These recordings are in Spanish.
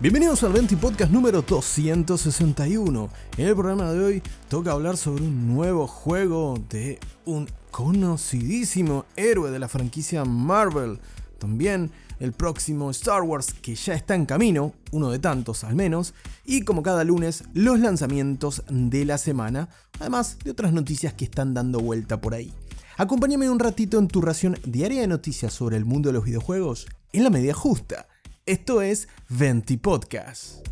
Bienvenidos al 20 Podcast número 261. En el programa de hoy toca hablar sobre un nuevo juego de un conocidísimo héroe de la franquicia Marvel. También el próximo Star Wars que ya está en camino, uno de tantos al menos, y como cada lunes, los lanzamientos de la semana, además de otras noticias que están dando vuelta por ahí. Acompáñame un ratito en tu ración diaria de noticias sobre el mundo de los videojuegos en la media justa. Esto es Venti Podcast.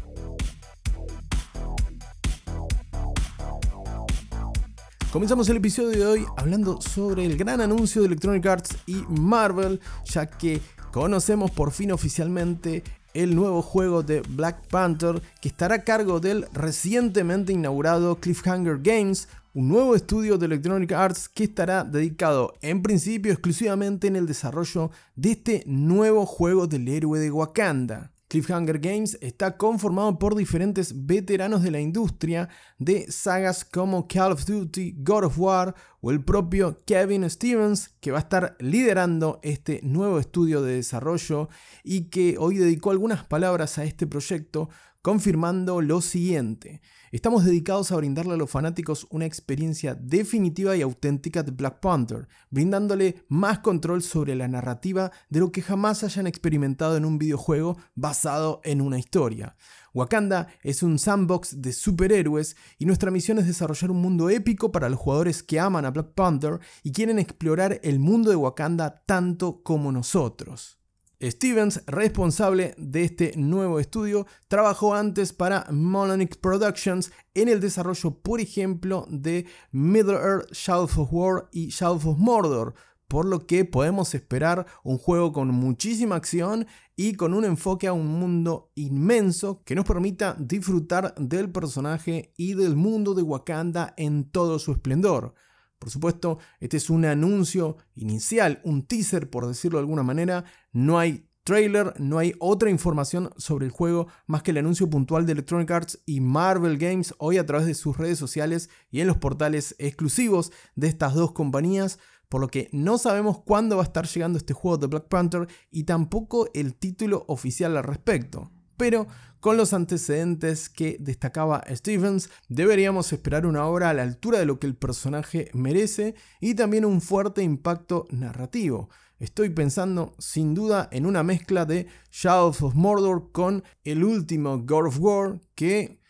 Comenzamos el episodio de hoy hablando sobre el gran anuncio de Electronic Arts y Marvel, ya que conocemos por fin oficialmente el nuevo juego de Black Panther que estará a cargo del recientemente inaugurado Cliffhanger Games, un nuevo estudio de Electronic Arts que estará dedicado en principio exclusivamente en el desarrollo de este nuevo juego del héroe de Wakanda. Cliffhanger Games está conformado por diferentes veteranos de la industria de sagas como Call of Duty, God of War o el propio Kevin Stevens que va a estar liderando este nuevo estudio de desarrollo y que hoy dedicó algunas palabras a este proyecto confirmando lo siguiente. Estamos dedicados a brindarle a los fanáticos una experiencia definitiva y auténtica de Black Panther, brindándole más control sobre la narrativa de lo que jamás hayan experimentado en un videojuego basado en una historia. Wakanda es un sandbox de superhéroes y nuestra misión es desarrollar un mundo épico para los jugadores que aman a Black Panther y quieren explorar el mundo de Wakanda tanto como nosotros. Stevens, responsable de este nuevo estudio, trabajó antes para Monolith Productions en el desarrollo, por ejemplo, de Middle-earth, Shadow of War y Shadow of Mordor, por lo que podemos esperar un juego con muchísima acción y con un enfoque a un mundo inmenso que nos permita disfrutar del personaje y del mundo de Wakanda en todo su esplendor. Por supuesto, este es un anuncio inicial, un teaser por decirlo de alguna manera. No hay trailer, no hay otra información sobre el juego más que el anuncio puntual de Electronic Arts y Marvel Games hoy a través de sus redes sociales y en los portales exclusivos de estas dos compañías. Por lo que no sabemos cuándo va a estar llegando este juego de Black Panther y tampoco el título oficial al respecto. Pero con los antecedentes que destacaba Stevens, deberíamos esperar una obra a la altura de lo que el personaje merece y también un fuerte impacto narrativo. Estoy pensando sin duda en una mezcla de Shadows of Mordor con el último God of War que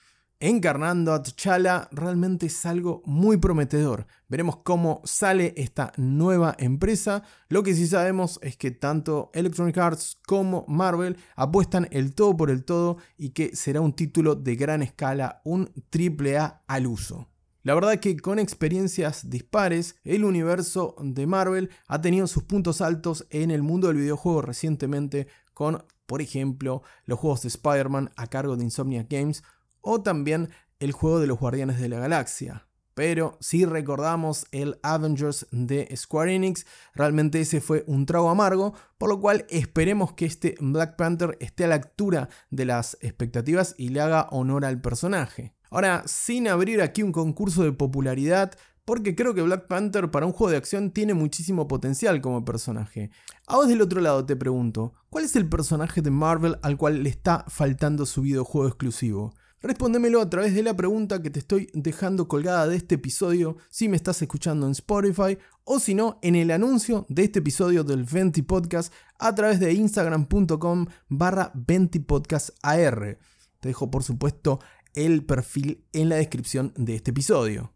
encarnando a T'Challa realmente es algo muy prometedor. Veremos cómo sale esta nueva empresa. Lo que sí sabemos es que tanto Electronic Arts como Marvel apuestan el todo por el todo y que será un título de gran escala, un AAA al uso. La verdad que con experiencias dispares, el universo de Marvel ha tenido sus puntos altos en el mundo del videojuego recientemente con, por ejemplo, los juegos de Spider-Man a cargo de Insomniac Games o también el juego de los Guardianes de la Galaxia. Pero si recordamos el Avengers de Square Enix, realmente ese fue un trago amargo, por lo cual esperemos que este Black Panther esté a la altura de las expectativas y le haga honor al personaje. Ahora, sin abrir aquí un concurso de popularidad, porque creo que Black Panther para un juego de acción tiene muchísimo potencial como personaje. A vos del otro lado te pregunto, ¿cuál es el personaje de Marvel al cual le está faltando su videojuego exclusivo? Respóndemelo a través de la pregunta que te estoy dejando colgada de este episodio si me estás escuchando en Spotify o si no en el anuncio de este episodio del Venti Podcast a través de instagram.com barra VentiPodcastAR. Te dejo por supuesto el perfil en la descripción de este episodio.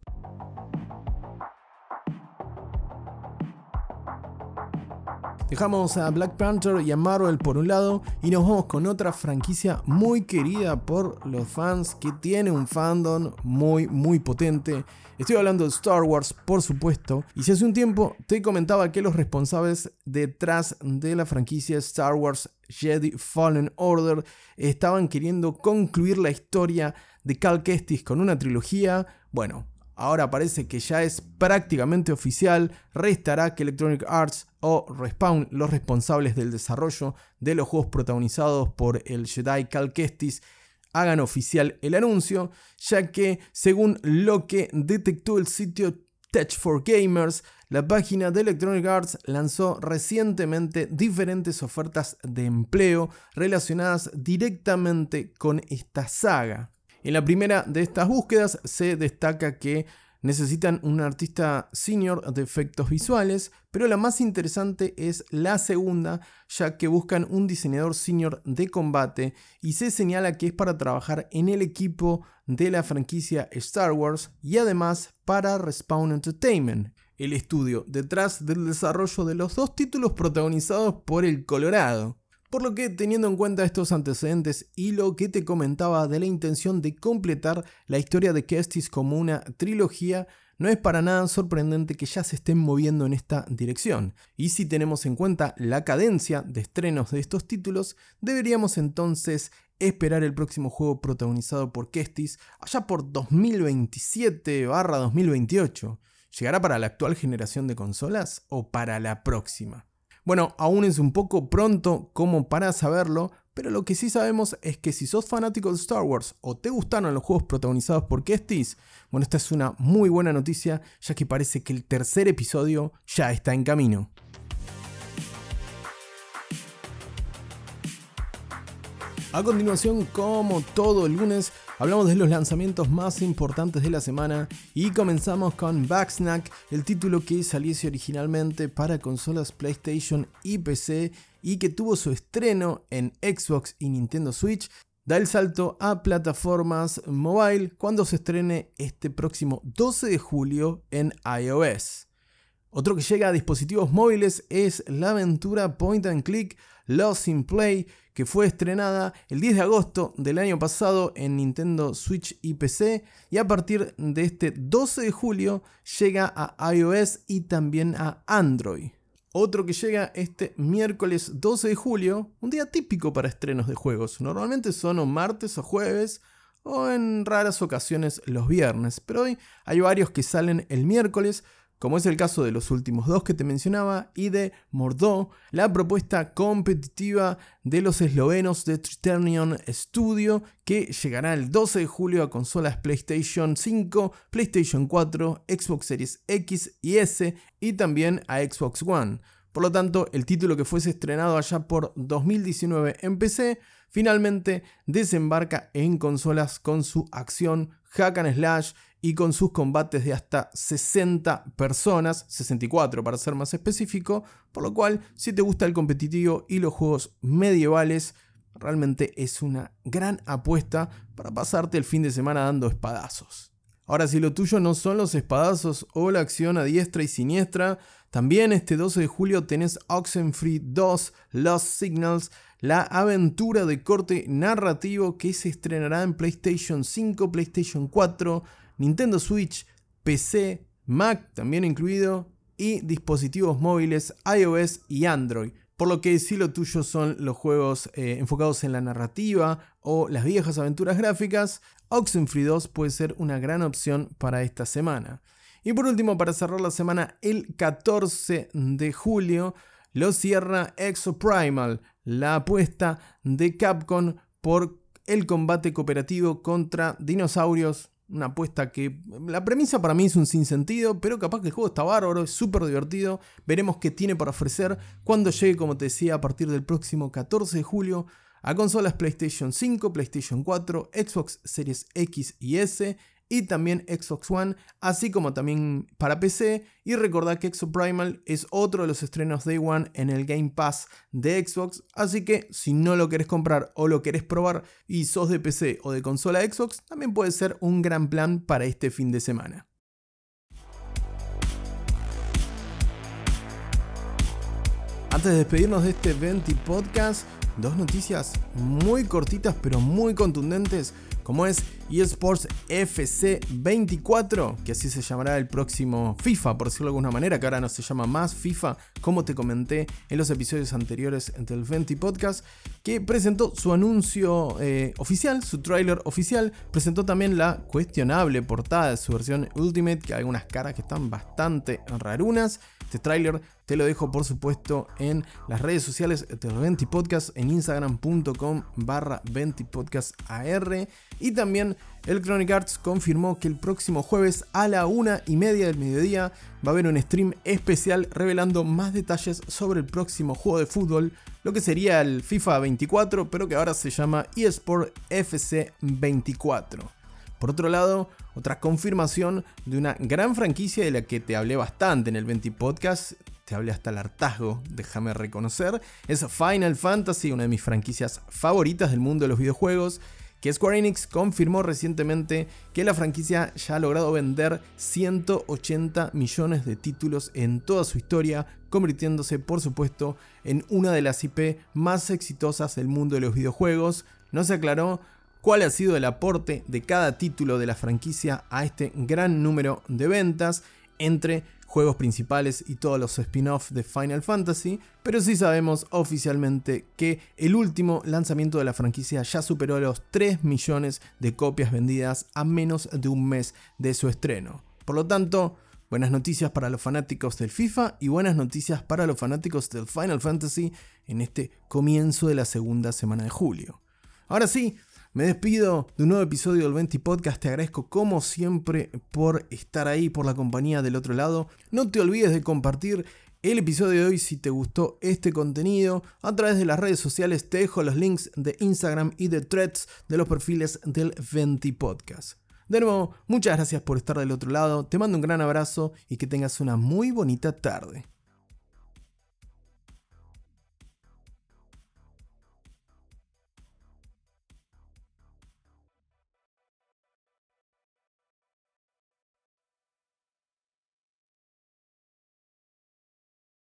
Dejamos a Black Panther y a Marvel por un lado y nos vamos con otra franquicia muy querida por los fans que tiene un fandom muy muy potente. Estoy hablando de Star Wars, por supuesto, y si hace un tiempo te comentaba que los responsables detrás de la franquicia Star Wars Jedi Fallen Order estaban queriendo concluir la historia de Cal Kestis con una trilogía, bueno, Ahora parece que ya es prácticamente oficial, restará que Electronic Arts o Respawn, los responsables del desarrollo de los juegos protagonizados por el Jedi Cal Kestis, hagan oficial el anuncio, ya que según lo que detectó el sitio Tech for Gamers, la página de Electronic Arts lanzó recientemente diferentes ofertas de empleo relacionadas directamente con esta saga. En la primera de estas búsquedas se destaca que necesitan un artista senior de efectos visuales, pero la más interesante es la segunda, ya que buscan un diseñador senior de combate y se señala que es para trabajar en el equipo de la franquicia Star Wars y además para Respawn Entertainment, el estudio detrás del desarrollo de los dos títulos protagonizados por el Colorado. Por lo que, teniendo en cuenta estos antecedentes y lo que te comentaba de la intención de completar la historia de Kestis como una trilogía, no es para nada sorprendente que ya se estén moviendo en esta dirección. Y si tenemos en cuenta la cadencia de estrenos de estos títulos, deberíamos entonces esperar el próximo juego protagonizado por Kestis allá por 2027-2028. ¿Llegará para la actual generación de consolas o para la próxima? Bueno, aún es un poco pronto como para saberlo, pero lo que sí sabemos es que si sos fanático de Star Wars o te gustaron los juegos protagonizados por Kestis, bueno, esta es una muy buena noticia, ya que parece que el tercer episodio ya está en camino. A continuación, como todo el lunes, Hablamos de los lanzamientos más importantes de la semana y comenzamos con Backsnack, el título que saliese originalmente para consolas PlayStation y PC y que tuvo su estreno en Xbox y Nintendo Switch, da el salto a plataformas mobile cuando se estrene este próximo 12 de julio en iOS. Otro que llega a dispositivos móviles es la aventura Point and Click Lost in Play, que fue estrenada el 10 de agosto del año pasado en Nintendo Switch y PC y a partir de este 12 de julio llega a iOS y también a Android. Otro que llega este miércoles 12 de julio, un día típico para estrenos de juegos. Normalmente son martes o jueves o en raras ocasiones los viernes, pero hoy hay varios que salen el miércoles como es el caso de los últimos dos que te mencionaba, y de Mordó, la propuesta competitiva de los eslovenos de Triternion Studio, que llegará el 12 de julio a consolas PlayStation 5, PlayStation 4, Xbox Series X y S, y también a Xbox One. Por lo tanto, el título que fuese estrenado allá por 2019 en PC, finalmente desembarca en consolas con su acción hack and slash y con sus combates de hasta 60 personas, 64 para ser más específico, por lo cual si te gusta el competitivo y los juegos medievales, realmente es una gran apuesta para pasarte el fin de semana dando espadazos. Ahora, si lo tuyo no son los espadazos o la acción a diestra y siniestra, también este 12 de julio tenés Oxenfree 2 Lost Signals, la aventura de corte narrativo que se estrenará en PlayStation 5, PlayStation 4, Nintendo Switch, PC, Mac también incluido, y dispositivos móviles iOS y Android. Por lo que si lo tuyo son los juegos eh, enfocados en la narrativa o las viejas aventuras gráficas, Oxenfree 2 puede ser una gran opción para esta semana. Y por último, para cerrar la semana, el 14 de julio lo cierra Exoprimal, la apuesta de Capcom por el combate cooperativo contra dinosaurios una apuesta que la premisa para mí es un sinsentido, pero capaz que el juego está bárbaro, es súper divertido. Veremos qué tiene para ofrecer cuando llegue, como te decía, a partir del próximo 14 de julio a consolas PlayStation 5, PlayStation 4, Xbox Series X y S y también Xbox One, así como también para PC. Y recordad que Exoprimal es otro de los estrenos Day One en el Game Pass de Xbox, así que si no lo querés comprar o lo querés probar y sos de PC o de consola Xbox, también puede ser un gran plan para este fin de semana. Antes de despedirnos de este Venti Podcast, dos noticias muy cortitas pero muy contundentes como es eSports FC 24, que así se llamará el próximo FIFA, por decirlo de alguna manera, que ahora no se llama más FIFA, como te comenté en los episodios anteriores del Venti Podcast, que presentó su anuncio eh, oficial, su trailer oficial, presentó también la cuestionable portada de su versión Ultimate, que hay algunas caras que están bastante rarunas. Este tráiler te lo dejo por supuesto en las redes sociales de 20 Podcast, en instagram.com barra 20 Podcast AR. Y también Electronic Arts confirmó que el próximo jueves a la una y media del mediodía va a haber un stream especial revelando más detalles sobre el próximo juego de fútbol, lo que sería el FIFA 24, pero que ahora se llama eSport FC 24. Por otro lado, otra confirmación de una gran franquicia de la que te hablé bastante en el 20 Podcast, te hablé hasta el hartazgo, déjame reconocer, es Final Fantasy, una de mis franquicias favoritas del mundo de los videojuegos, que Square Enix confirmó recientemente que la franquicia ya ha logrado vender 180 millones de títulos en toda su historia, convirtiéndose por supuesto en una de las IP más exitosas del mundo de los videojuegos. No se aclaró cuál ha sido el aporte de cada título de la franquicia a este gran número de ventas entre juegos principales y todos los spin-offs de Final Fantasy, pero sí sabemos oficialmente que el último lanzamiento de la franquicia ya superó los 3 millones de copias vendidas a menos de un mes de su estreno. Por lo tanto, buenas noticias para los fanáticos del FIFA y buenas noticias para los fanáticos del Final Fantasy en este comienzo de la segunda semana de julio. Ahora sí, me despido de un nuevo episodio del 20 Podcast. Te agradezco como siempre por estar ahí, por la compañía del otro lado. No te olvides de compartir el episodio de hoy si te gustó este contenido. A través de las redes sociales te dejo los links de Instagram y de threads de los perfiles del 20 Podcast. De nuevo, muchas gracias por estar del otro lado. Te mando un gran abrazo y que tengas una muy bonita tarde.